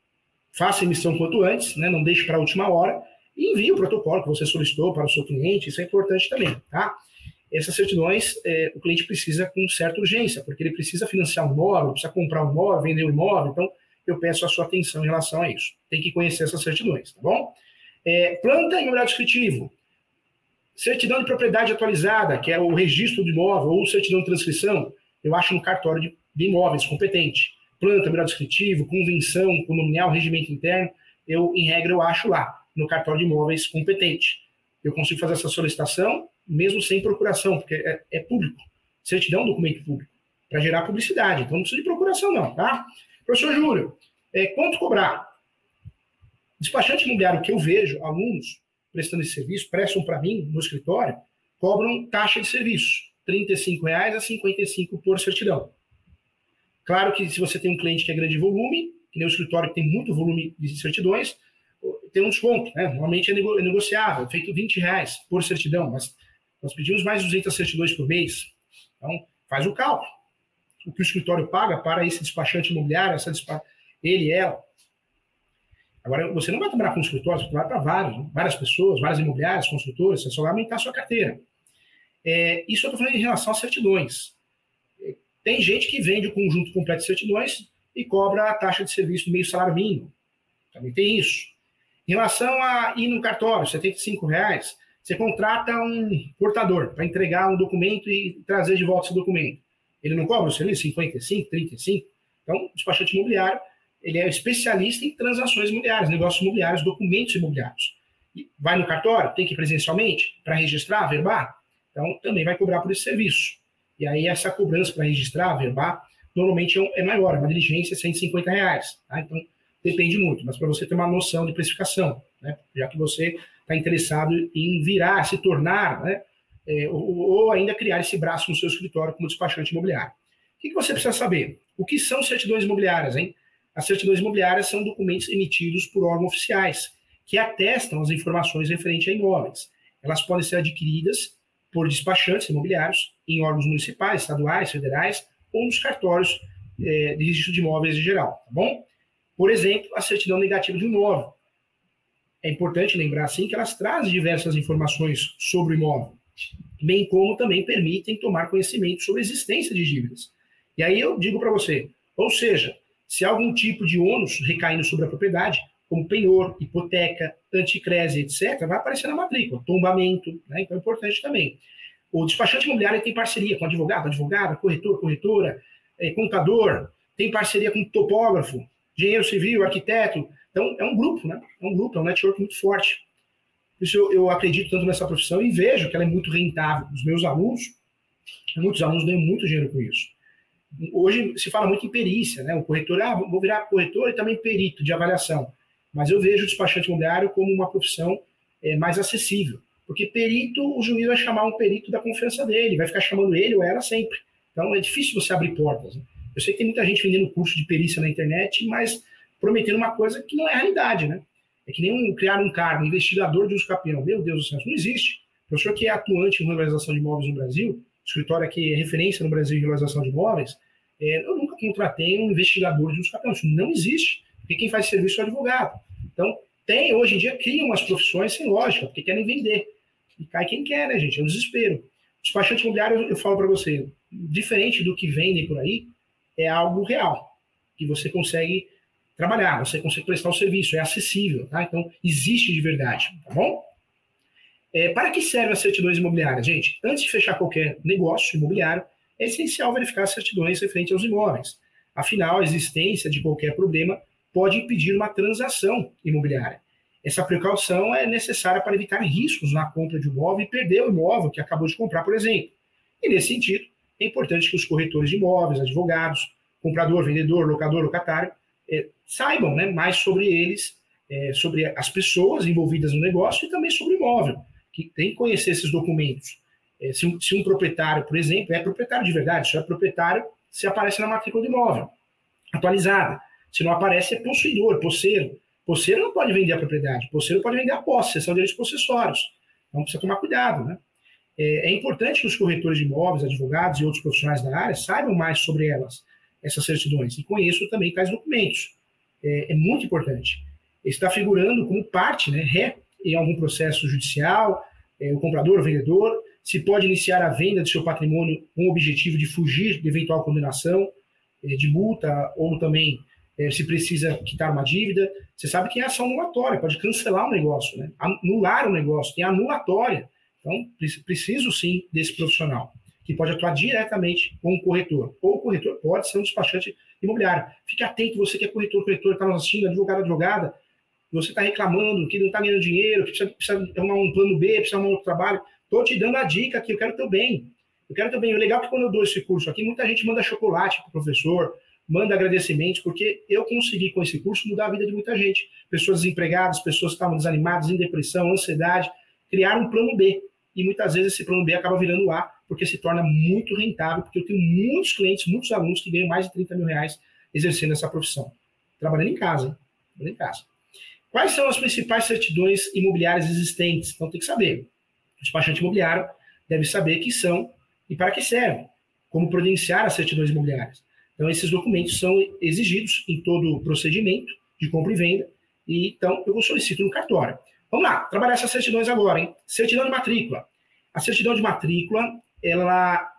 faça a emissão quanto antes, né, não deixe para a última hora, e envie o protocolo que você solicitou para o seu cliente, isso é importante também, tá? essas certidões é, o cliente precisa com certa urgência, porque ele precisa financiar um imóvel, precisa comprar um imóvel, vender um imóvel, então eu peço a sua atenção em relação a isso. Tem que conhecer essas certidões, tá bom? É, planta e numeral descritivo. Certidão de propriedade atualizada, que é o registro do imóvel, ou certidão de transcrição, eu acho no cartório de, de imóveis competente. Planta, numeral descritivo, convenção, condominial, regimento interno, eu, em regra, eu acho lá, no cartório de imóveis competente. Eu consigo fazer essa solicitação, mesmo sem procuração, porque é, é público. Certidão é um documento público, para gerar publicidade. Então não precisa de procuração, não, tá? Professor Júlio, é, quanto cobrar? Despachante imobiliário que eu vejo, alunos prestando esse serviço, prestam para mim no escritório, cobram taxa de serviço, R$ 35,00 a R$ 55 por certidão. Claro que se você tem um cliente que é grande volume, que nem o escritório que tem muito volume de certidões, tem um desconto, né? Normalmente é, é negociável, feito 20 reais por certidão, mas nós pedimos mais 200 certidões por mês. Então, faz o cálculo. O que o escritório paga para esse despachante imobiliário, essa despa... ele, ela. Agora, você não vai trabalhar com escritório, você vai para vários, várias pessoas, várias imobiliárias, construtores, você só vai aumentar a sua carteira. É, isso eu estou falando em relação às certidões. Tem gente que vende o conjunto completo de certidões e cobra a taxa de serviço meio salário mínimo. Também tem isso. Em relação a ir no cartório, R$ reais, você contrata um portador para entregar um documento e trazer de volta esse documento. Ele não cobra o serviço 55, 35? Então, o despachante imobiliário, ele é especialista em transações imobiliárias, negócios imobiliários, documentos imobiliários. E vai no cartório, tem que ir presencialmente para registrar, verbar? Então, também vai cobrar por esse serviço. E aí, essa cobrança para registrar, verbar, normalmente é, é maior, uma diligência é 150 reais. Tá? Então, depende muito, mas para você ter uma noção de precificação, né? já que você está interessado em virar, se tornar, né? É, ou, ou, ainda criar esse braço no seu escritório como despachante imobiliário. O que, que você precisa saber? O que são certidões imobiliárias? Hein? As certidões imobiliárias são documentos emitidos por órgãos oficiais que atestam as informações referentes a imóveis. Elas podem ser adquiridas por despachantes imobiliários em órgãos municipais, estaduais, federais ou nos cartórios é, de registro de imóveis em geral, tá bom? Por exemplo, a certidão negativa de um imóvel. É importante lembrar, assim, que elas trazem diversas informações sobre o imóvel, bem como também permitem tomar conhecimento sobre a existência de dívidas. E aí eu digo para você, ou seja, se algum tipo de ônus recaindo sobre a propriedade, como penhor, hipoteca, anticrese, etc., vai aparecer na matrícula, tombamento, né? então é importante também. O despachante imobiliário tem parceria com advogado, advogada, corretor, corretora, é, contador, tem parceria com topógrafo, engenheiro civil, arquiteto. Então, é um grupo, né? É um grupo, é um network muito forte. Isso eu, eu acredito tanto nessa profissão e vejo que ela é muito rentável. Os meus alunos, muitos alunos ganham muito dinheiro com isso. Hoje se fala muito em perícia, né? O corretor, ah, vou virar corretor e também perito de avaliação. Mas eu vejo o despachante imobiliário como uma profissão é, mais acessível. Porque perito, o juiz vai chamar um perito da confiança dele, vai ficar chamando ele ou ela sempre. Então é difícil você abrir portas. Né? Eu sei que tem muita gente vendendo curso de perícia na internet, mas prometendo uma coisa que não é realidade, né? É que nem um, criar um cargo, investigador de uso capião. Meu Deus do céu, isso não existe. O professor que é atuante em regularização de imóveis no Brasil, escritório que é referência no Brasil em regularização de imóveis, é, eu nunca contratei um investigador de uso capião. Isso não existe. Porque quem faz serviço é o advogado. Então, tem, hoje em dia, criam umas profissões sem lógica, porque querem vender. E cai quem quer, né, gente? É um desespero. Despachante imobiliário, eu falo para você, diferente do que vendem por aí, é algo real, que você consegue trabalhar, você consegue prestar o serviço, é acessível, tá? Então, existe de verdade, tá bom? É, para que serve as certidões imobiliárias, gente? Antes de fechar qualquer negócio imobiliário, é essencial verificar as certidões referentes aos imóveis. Afinal, a existência de qualquer problema pode impedir uma transação imobiliária. Essa precaução é necessária para evitar riscos na compra de um imóvel e perder o imóvel que acabou de comprar, por exemplo. E nesse sentido, é importante que os corretores de imóveis, advogados, comprador, vendedor, locador, locatário, é, saibam né, mais sobre eles, é, sobre as pessoas envolvidas no negócio e também sobre o imóvel, que tem que conhecer esses documentos. É, se, um, se, um, proprietário, por exemplo, é proprietário de verdade, só é proprietário se aparece na matrícula do imóvel, atualizada. Se não aparece, é possuidor, posseiro. Posseiro não pode vender a propriedade, posseiro pode vender a posse, são direitos possessórios. Então precisa tomar cuidado, né? É, é, importante que os corretores de imóveis, advogados e outros profissionais da área saibam mais sobre elas, essas certidões, e conheçam também tais documentos. É, é muito importante. Está figurando como parte, né, ré, em algum processo judicial, é, o comprador, o vendedor, se pode iniciar a venda de seu patrimônio com o objetivo de fugir de eventual condenação, é, de multa ou também é, se precisa quitar uma dívida. Você sabe que é ação anulatória, pode cancelar o um negócio, né? anular o um negócio, tem anulatória. Então, preciso sim desse profissional, que pode atuar diretamente com o corretor. Ou o corretor pode ser um despachante imobiliário. Fique atento, você que é corretor, corretor, está nos assistindo, advogado, advogada, você está reclamando que não está ganhando dinheiro, que precisa, precisa arrumar um plano B, precisa arrumar um outro trabalho. Estou te dando a dica aqui, eu quero teu bem. Eu quero teu bem. O legal é que quando eu dou esse curso aqui, muita gente manda chocolate para o professor, manda agradecimentos, porque eu consegui com esse curso mudar a vida de muita gente. Pessoas desempregadas, pessoas que estavam desanimadas, em depressão, ansiedade, criaram um plano B. E muitas vezes esse plano B acaba virando A, porque se torna muito rentável, porque eu tenho muitos clientes, muitos alunos que ganham mais de 30 mil reais exercendo essa profissão. Trabalhando em casa, hein? Trabalhando em casa. Quais são as principais certidões imobiliárias existentes? Então tem que saber. O despachante imobiliário deve saber que são e para que servem, como providenciar as certidões imobiliárias. Então, esses documentos são exigidos em todo o procedimento de compra e venda, e então eu solicito no cartório. Vamos lá, trabalhar essas certidões agora, hein? Certidão de matrícula. A certidão de matrícula, ela,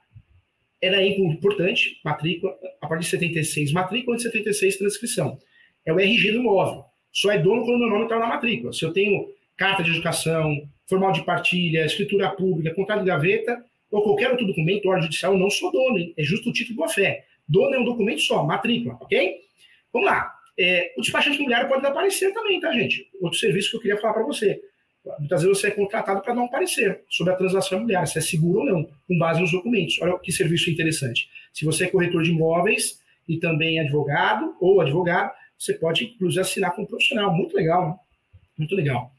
é importante, matrícula, a partir de 76, matrícula de 76, transcrição. É o RG do imóvel. Só é dono quando o meu nome está na matrícula. Se eu tenho carta de educação, formal de partilha, escritura pública, contrato de gaveta, ou qualquer outro documento, ordem judicial, eu não sou dono, hein? É justo o título de boa-fé. Dono é um documento só, matrícula, ok? Vamos lá. É, o despachante imobiliário pode dar parecer também, tá, gente? Outro serviço que eu queria falar para você. Muitas vezes você é contratado para dar um parecer sobre a transação imobiliária, se é seguro ou não, com base nos documentos. Olha que serviço interessante. Se você é corretor de imóveis e também advogado ou advogado, você pode, inclusive, assinar com um profissional. Muito legal, né? Muito legal.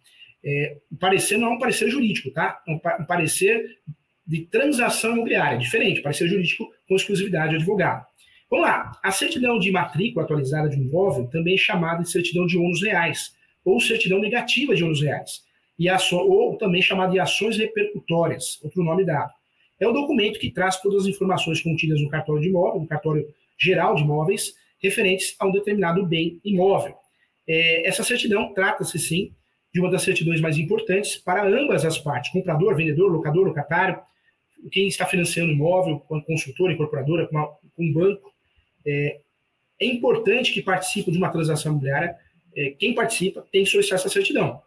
É, o parecer não é um parecer jurídico, tá? É um parecer de transação imobiliária, diferente, parecer jurídico com exclusividade de advogado. Vamos lá. A certidão de matrícula atualizada de um imóvel também é chamada de certidão de ônus reais, ou certidão negativa de ônus reais, e aço, ou também chamada de ações repercutórias, outro nome dado. É o documento que traz todas as informações contidas no cartório de imóvel, no cartório geral de imóveis, referentes a um determinado bem imóvel. É, essa certidão trata-se, sim, de uma das certidões mais importantes para ambas as partes, comprador, vendedor, locador, locatário, quem está financiando imóvel, com consultora, incorporadora, com, com um banco, é, é importante que participe de uma transação imobiliária, é, quem participa tem que solicitar essa certidão,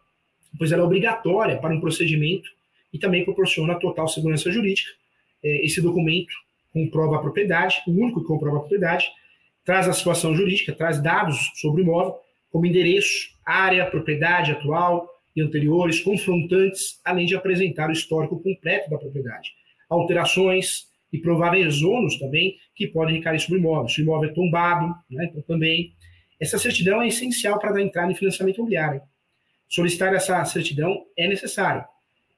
pois ela é obrigatória para um procedimento e também proporciona total segurança jurídica. É, esse documento comprova a propriedade, o único que comprova a propriedade, traz a situação jurídica, traz dados sobre o imóvel, como endereço, área, propriedade atual e anteriores, confrontantes, além de apresentar o histórico completo da propriedade, alterações, e prováveis ônus também que podem recair sobre o imóvel. Se o imóvel é tombado, né, então também. Essa certidão é essencial para dar entrada em financiamento imobiliário. Solicitar essa certidão é necessário.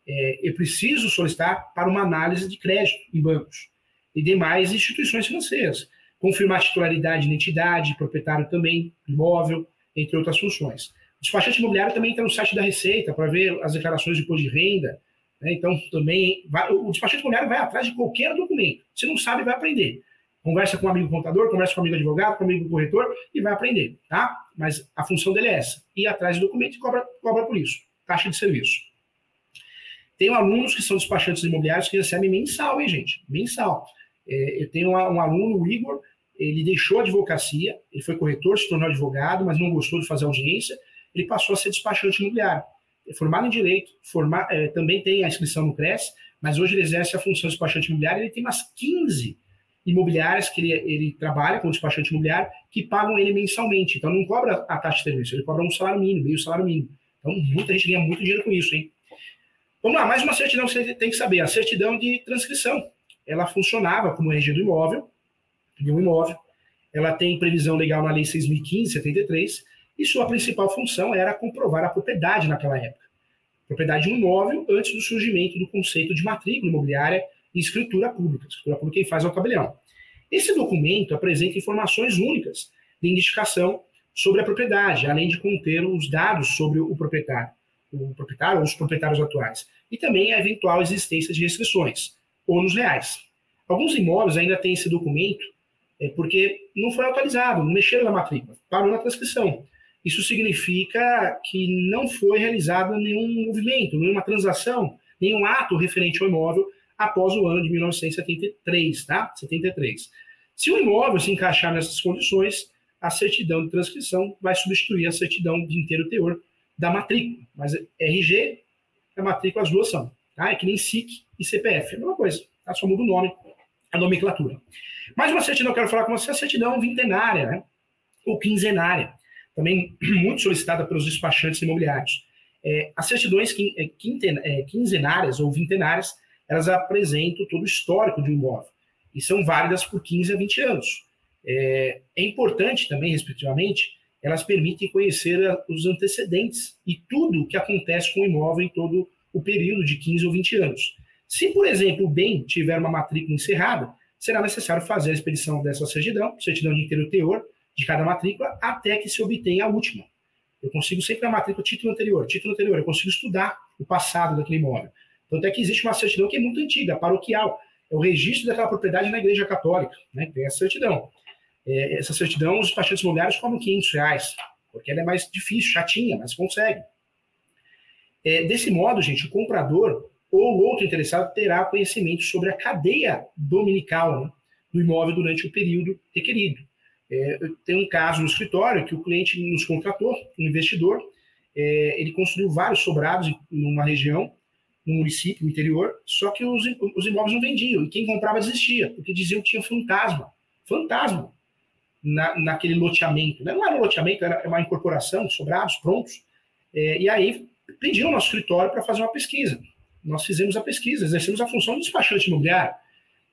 É, preciso solicitar para uma análise de crédito em bancos e demais instituições financeiras. Confirmar titularidade, identidade, proprietário também, imóvel, entre outras funções. despachante imobiliário também entra no site da Receita para ver as declarações de imposto de renda. Né? Então, também, vai, o despachante imobiliário vai atrás de qualquer documento. Se não sabe, vai aprender. Conversa com um amigo contador, conversa com um amigo advogado, com um amigo corretor e vai aprender, tá? Mas a função dele é essa: ir atrás do documento e cobra, cobra por isso. Taxa de serviço. Tenho alunos que são despachantes imobiliários que recebem mensal, hein, gente? Mensal. É, eu tenho um, aluno, o Igor, ele deixou a advocacia, ele foi corretor, se tornou advogado, mas não gostou de fazer audiência, ele passou a ser despachante imobiliário. É formado em Direito, formar, é, também tem a inscrição no CRES, mas hoje ele exerce a função de despachante imobiliário, ele tem umas 15 imobiliárias que ele, ele trabalha com despachante imobiliário que pagam ele mensalmente. Então não cobra a taxa de serviço, ele cobra um salário mínimo, meio salário mínimo. Então muita gente ganha muito dinheiro com isso, hein? Vamos lá, mais uma certidão que você tem que saber, a certidão de transcrição. Ela funcionava como RG do imóvel, de um imóvel. Ela tem previsão legal na Lei 6.015-73, e sua principal função era comprovar a propriedade naquela época. Propriedade de um imóvel antes do surgimento do conceito de matrícula imobiliária e escritura pública. Escritura pública quem faz é o tabelião. Esse documento apresenta informações únicas de identificação sobre a propriedade, além de conter os dados sobre o proprietário, o proprietário ou os proprietários atuais, e também a eventual existência de restrições, ônus reais. Alguns imóveis ainda têm esse documento é, porque não foi atualizado, não mexeram na matrícula, parou na transcrição. Isso significa que não foi realizado nenhum movimento, nenhuma transação, nenhum ato referente ao imóvel após o ano de 1973, tá? 73. Se o imóvel se encaixar nessas condições, a certidão de transcrição vai substituir a certidão de inteiro teor da matrícula. Mas RG, a matrícula, as duas são. Tá? É que nem SIC e CPF. É a mesma coisa. Tá? Só muda o nome, a nomenclatura. Mais uma certidão que eu quero falar com você é a certidão vintenária, né? ou quinzenária. Também muito solicitada pelos despachantes imobiliários. É, as certidões é, é, quinzenárias ou vintenárias elas apresentam todo o histórico de um imóvel e são válidas por 15 a 20 anos. É, é importante também, respectivamente, elas permitem conhecer os antecedentes e tudo o que acontece com o imóvel em todo o período de 15 ou 20 anos. Se, por exemplo, o bem tiver uma matrícula encerrada, será necessário fazer a expedição dessa certidão, certidão de inteiro teor de cada matrícula, até que se obtenha a última. Eu consigo sempre a matrícula título anterior, título anterior, eu consigo estudar o passado daquele imóvel. Tanto é que existe uma certidão que é muito antiga, paroquial. É o registro daquela propriedade na Igreja Católica. Né? Tem essa certidão. É, essa certidão, os despachantes imobiliários cobram 500 reais, porque ela é mais difícil, chatinha, mas consegue. É, desse modo, gente, o comprador ou outro interessado terá conhecimento sobre a cadeia dominical né, do imóvel durante o período requerido. É, tem um caso no escritório que o cliente nos contratou, um investidor, é, ele construiu vários sobrados em uma região no município, no interior, só que os, os imóveis não vendiam, e quem comprava desistia, porque diziam que tinha fantasma, fantasma, na, naquele loteamento. Né? Não era um loteamento, era uma incorporação, sobrados, prontos. É, e aí pediram ao nosso escritório para fazer uma pesquisa. Nós fizemos a pesquisa, exercemos a função de despachante imobiliário.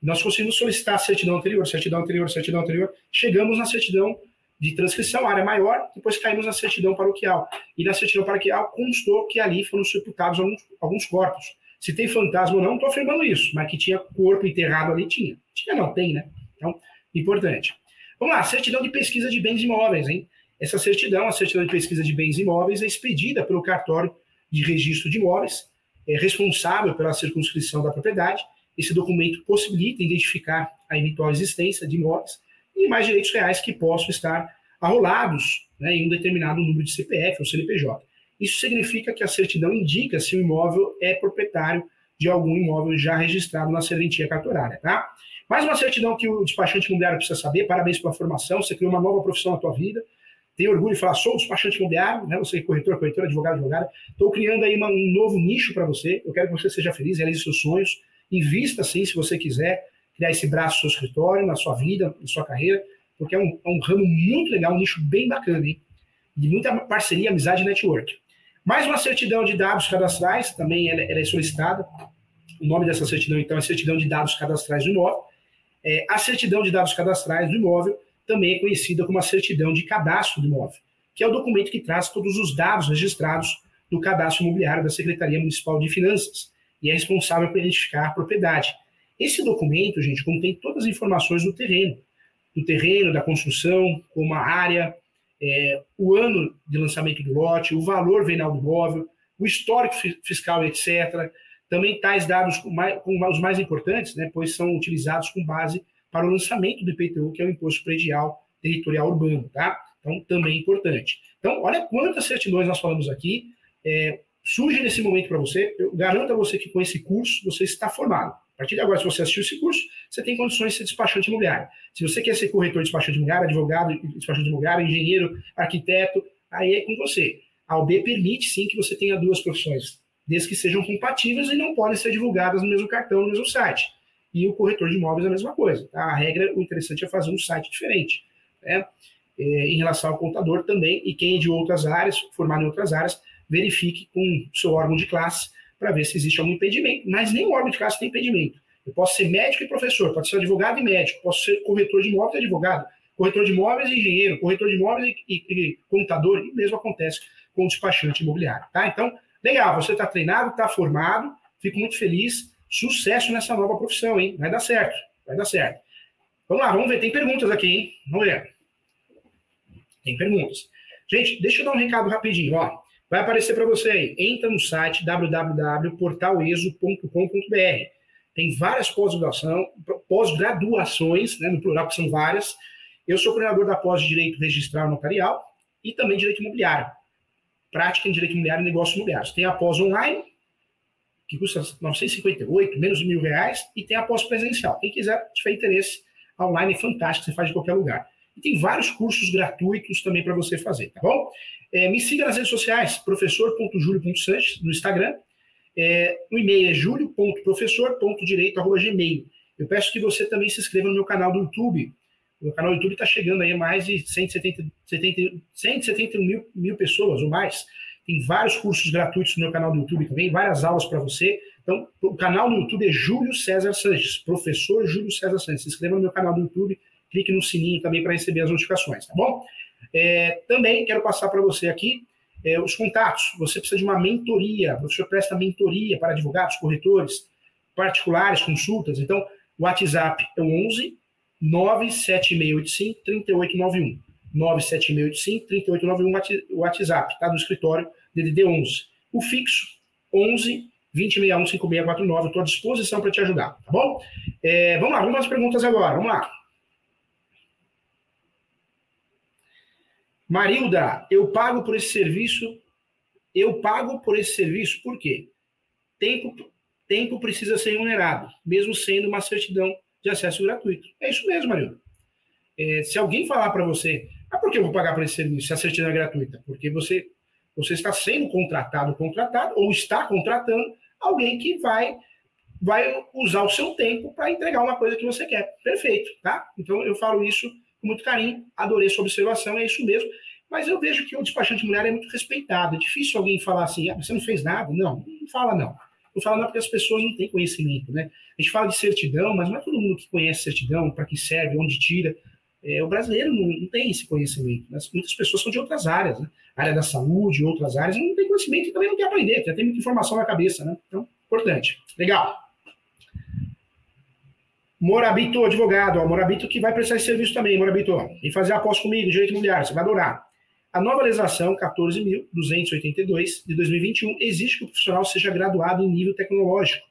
Nós conseguimos solicitar a certidão anterior, certidão anterior, certidão anterior. Chegamos na certidão de transcrição, área maior, depois caímos na certidão paroquial. E na certidão paroquial constou que ali foram sepultados alguns, alguns corpos. Se tem fantasma ou não, estou afirmando isso, mas que tinha corpo enterrado ali, tinha. Tinha não, tem, né? Então, importante. Vamos lá, certidão de pesquisa de bens imóveis, hein? Essa certidão, a certidão de pesquisa de bens imóveis, é expedida pelo cartório de registro de imóveis, é responsável pela circunscrição da propriedade. Esse documento possibilita identificar a eventual existência de imóveis e mais direitos reais que possam estar arrolados né, em um determinado número de CPF ou CNPJ. Isso significa que a certidão indica se o imóvel é proprietário de algum imóvel já registrado na serventia cartorária, tá? Mais uma certidão que o despachante imobiliário precisa saber, parabéns pela formação, você criou uma nova profissão na tua vida, tenho orgulho de falar, sou despachante imobiliário, né? Você é corretor, corretor, advogado, advogada. Estou criando aí uma, um novo nicho para você. Eu quero que você seja feliz, realize seus sonhos, invista sim, se você quiser criar esse braço no seu escritório, na sua vida, na sua carreira, porque é um, é um ramo muito legal, um nicho bem bacana, hein? De muita parceria, amizade e network. Mais uma certidão de dados cadastrais, também ela, ela é solicitada. O nome dessa certidão, então, é certidão de dados cadastrais do imóvel. É, a certidão de dados cadastrais do imóvel também é conhecida como a certidão de cadastro do imóvel, que é o documento que traz todos os dados registrados do cadastro imobiliário da Secretaria Municipal de Finanças e é responsável por identificar a propriedade, esse documento, gente, contém todas as informações do terreno, do terreno, da construção, como a área, é, o ano de lançamento do lote, o valor venal do imóvel, o histórico fiscal, etc. Também tais dados com, mais, com os mais importantes, né, pois são utilizados com base para o lançamento do IPTU, que é o Imposto Predial Territorial Urbano, tá? Então, também é importante. Então, olha quantas certidões nós falamos aqui. É, surge nesse momento para você. Eu garanto a você que com esse curso você está formado. Partir de agora, se você assistiu esse curso, você tem condições de ser despachante imobiliário. Se você quer ser corretor, despachante imobiliário, advogado, despachante imobiliário, engenheiro, arquiteto, aí é com você. A OB permite sim que você tenha duas profissões, desde que sejam compatíveis e não podem ser divulgadas no mesmo cartão, no mesmo site. E o corretor de imóveis é a mesma coisa. Tá? A regra, o interessante é fazer um site diferente. Né? É, em relação ao contador também, e quem é de outras áreas, formado em outras áreas, verifique com o seu órgão de classe para ver se existe algum impedimento. Mas o órgão de classe tem impedimento. Eu posso ser médico e professor, pode ser advogado e médico, posso ser corretor de imóveis e advogado, corretor de imóveis e engenheiro, corretor de imóveis e, e, e contador, e mesmo acontece com o despachante imobiliário, tá? Então, legal, você está treinado, está formado, fico muito feliz, sucesso nessa nova profissão, hein? Vai dar certo, vai dar certo. Vamos lá, vamos ver, tem perguntas aqui, hein? Vamos ver. Tem perguntas. Gente, deixa eu dar um recado rapidinho, ó. Vai aparecer para você aí. Entra no site www.portaleso.com.br. Tem várias pós-graduações, pós-graduações, né, no plural, que são várias. Eu sou coordenador da pós de Direito Registral Notarial e também Direito Imobiliário. Prática em Direito Imobiliário e Negócios Imobiliários. Tem a pós online, que custa 958, menos de mil reais, e tem a pós presencial. Quem quiser, tiver interesse, online é fantástico, você faz de qualquer lugar. E tem vários cursos gratuitos também para você fazer, tá bom? É, me siga nas redes sociais, professor.julio.sanches, no Instagram. É, o e-mail é julio.professor.direito.gmail. Eu peço que você também se inscreva no meu canal do YouTube. O canal do YouTube está chegando aí a mais de 170, 70, 170 mil, mil pessoas ou mais. Tem vários cursos gratuitos no meu canal do YouTube também, várias aulas para você. Então, o canal do YouTube é Júlio César Sanches, professor Júlio César Sanches. Se inscreva no meu canal do YouTube, clique no sininho também para receber as notificações, tá bom? É, também quero passar para você aqui é, os contatos. Você precisa de uma mentoria, o professor presta mentoria para advogados, corretores, particulares, consultas. Então, o WhatsApp é o 11 97685 3891. 97685 3891, o WhatsApp, tá? Do escritório DDD 11. O fixo, 11 2061 5649. Estou à disposição para te ajudar, tá bom? É, vamos lá, vamos perguntas agora. Vamos lá. Marilda, eu pago por esse serviço. Eu pago por esse serviço por quê? Tempo, tempo precisa ser remunerado, mesmo sendo uma certidão de acesso gratuito. É isso mesmo, Marilda. É, se alguém falar para você, ah, por que eu vou pagar por esse serviço se a certidão é gratuita? Porque você, você está sendo contratado, contratado, ou está contratando alguém que vai vai usar o seu tempo para entregar uma coisa que você quer. Perfeito, tá? Então eu falo isso com muito carinho, adorei sua observação, é isso mesmo. Mas eu vejo que o despachante mulher é muito respeitado. É difícil alguém falar assim, ah, você não fez nada. Não, não fala não. Não fala não porque as pessoas não têm conhecimento, né? A gente fala de certidão, mas não é todo mundo que conhece certidão, para que serve, onde tira. É, o brasileiro não, não, tem esse conhecimento. Né? Muitas pessoas são de outras áreas, né? área da saúde, outras áreas, não tem conhecimento e também não quer aprender, já tem muita informação na cabeça, né? Então, importante. Legal. Morabito, advogado, ó, Morabito que vai prestar esse serviço também, Morabito, ó, e fazer aposta comigo, direito imobiliário, você vai adorar. A nova legislação 14.282 de 2021 exige que o profissional seja graduado em nível tecnológico,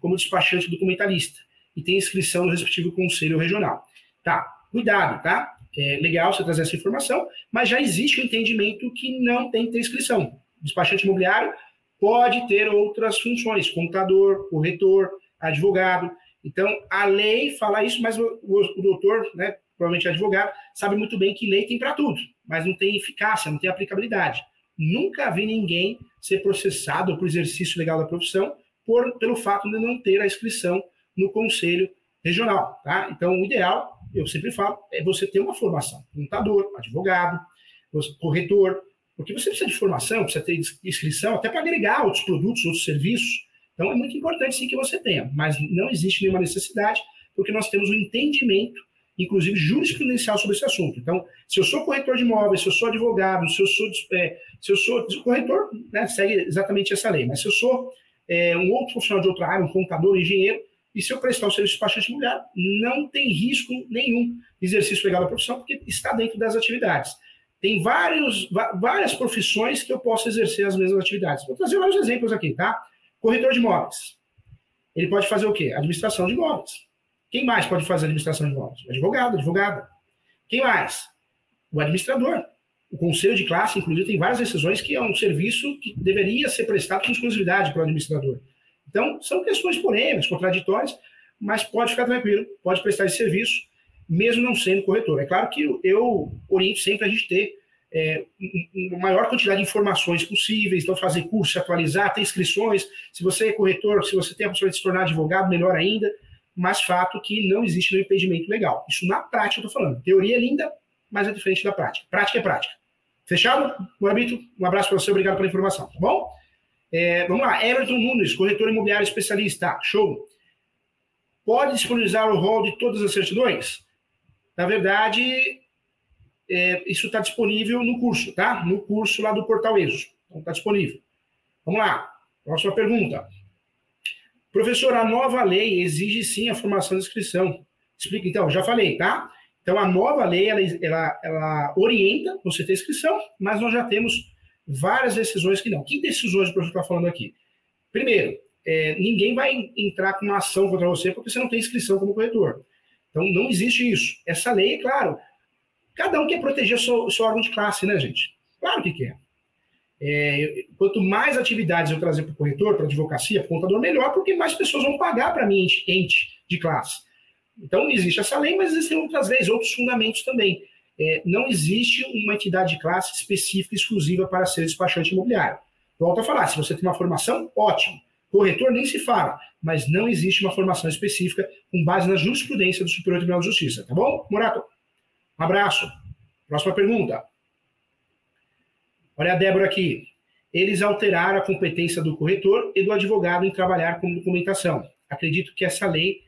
como despachante documentalista, e tenha inscrição no respectivo conselho regional. Tá, cuidado, tá? É legal você trazer essa informação, mas já existe o um entendimento que não tem que ter inscrição. Despachante imobiliário pode ter outras funções, contador, corretor, advogado, então, a lei fala isso, mas o, o, o doutor, né, provavelmente advogado, sabe muito bem que lei tem para tudo, mas não tem eficácia, não tem aplicabilidade. Nunca vi ninguém ser processado por exercício legal da profissão por, pelo fato de não ter a inscrição no conselho regional. Tá? Então, o ideal, eu sempre falo, é você ter uma formação, contador, advogado, corretor, porque você precisa de formação, precisa ter inscrição, até para agregar outros produtos, outros serviços. Então, é muito importante sim que você tenha, mas não existe nenhuma necessidade, porque nós temos um entendimento, inclusive jurisprudencial, sobre esse assunto. Então, se eu sou corretor de imóveis, se eu sou advogado, se eu sou, é, se eu sou corretor, né, segue exatamente essa lei, mas se eu sou é, um outro profissional de outra área, um contador, um engenheiro, e se eu prestar o serviço de despachante mulher, não tem risco nenhum de exercício legal da profissão, porque está dentro das atividades. tem vários, várias profissões que eu posso exercer as mesmas atividades. Vou trazer vários exemplos aqui, tá? Corretor de imóveis. Ele pode fazer o quê? Administração de imóveis. Quem mais pode fazer administração de imóveis? Advogado, advogada. Quem mais? O administrador. O conselho de classe, inclusive, tem várias decisões que é um serviço que deveria ser prestado com exclusividade para o administrador. Então, são questões polêmicas, contraditórias, mas pode ficar tranquilo, pode prestar esse serviço mesmo não sendo corretor. É claro que eu oriento sempre a gente ter é, uma maior quantidade de informações possíveis, então fazer curso, atualizar, ter inscrições. Se você é corretor, se você tem a possibilidade de se tornar advogado, melhor ainda. Mas fato que não existe nenhum impedimento legal. Isso na prática eu estou falando. Teoria é linda, mas é diferente da prática. Prática é prática. Fechado? Morabito, um abraço para você, obrigado pela informação, tá bom? É, vamos lá, Everton Nunes, corretor imobiliário especialista. Show. Pode disponibilizar o rol de todas as certidões? Na verdade, é, isso está disponível no curso, tá? No curso lá do Portal ESO. Então, está disponível. Vamos lá. Próxima pergunta. Professor, a nova lei exige sim a formação de inscrição. Explica, então, já falei, tá? Então, a nova lei, ela, ela, ela orienta você ter inscrição, mas nós já temos várias decisões que não. Que decisões o professor está falando aqui? Primeiro, é, ninguém vai entrar com uma ação contra você porque você não tem inscrição como corretor. Então, não existe isso. Essa lei, é claro, cada um quer proteger o seu, seu órgão de classe, né, gente? Claro que quer. É, quanto mais atividades eu trazer para o corretor, para a advocacia, para o contador, melhor, porque mais pessoas vão pagar para mim, ente de classe. Então, existe essa lei, mas existem outras leis, outros fundamentos também. É, não existe uma entidade de classe específica, exclusiva para ser despachante imobiliário. Volto a falar, se você tem uma formação, ótimo. Corretor nem se fala, mas não existe uma formação específica com base na jurisprudência do Superior Tribunal de Justiça, tá bom, Morato? Um abraço. Próxima pergunta. Olha a Débora aqui. Eles alteraram a competência do corretor e do advogado em trabalhar com documentação. Acredito que essa lei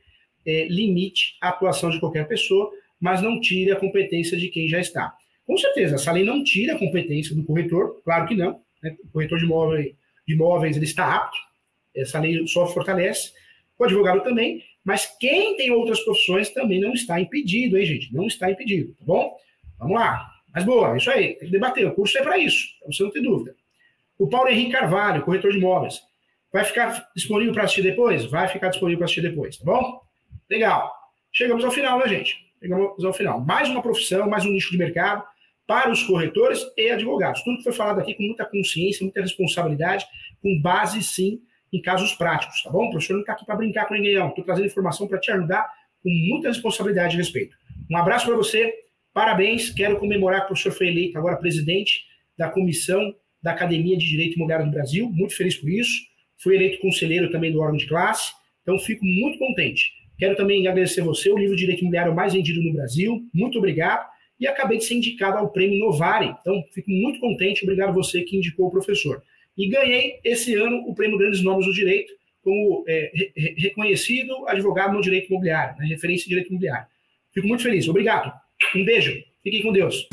é, limite a atuação de qualquer pessoa, mas não tire a competência de quem já está. Com certeza, essa lei não tira a competência do corretor, claro que não. Né? O corretor de imóveis, de imóveis ele está apto essa lei só fortalece, o advogado também, mas quem tem outras profissões também não está impedido, hein, gente? Não está impedido, tá bom? Vamos lá. Mas boa, é isso aí, tem que debater. O curso é para isso, você não ter dúvida. O Paulo Henrique Carvalho, corretor de imóveis, vai ficar disponível para assistir depois? Vai ficar disponível para assistir depois, tá bom? Legal. Chegamos ao final, né, gente? Chegamos ao final. Mais uma profissão, mais um nicho de mercado para os corretores e advogados. Tudo que foi falado aqui com muita consciência, muita responsabilidade, com base, sim, em casos práticos, tá bom? O professor não está aqui para brincar com ninguém, não. Estou trazendo informação para te ajudar com muita responsabilidade a respeito. Um abraço para você, parabéns. Quero comemorar que o professor foi eleito agora presidente da comissão da Academia de Direito Imobiliário do Brasil. Muito feliz por isso. Fui eleito conselheiro também do órgão de classe, então fico muito contente. Quero também agradecer você, o livro de Direito Imobiliário mais vendido no Brasil. Muito obrigado. E acabei de ser indicado ao prêmio Novare. Então, fico muito contente. Obrigado você que indicou o professor e ganhei esse ano o Prêmio Grandes Nomes do Direito, como é, re reconhecido advogado no direito imobiliário, na né, referência de direito imobiliário. Fico muito feliz. Obrigado. Um beijo. Fiquem com Deus.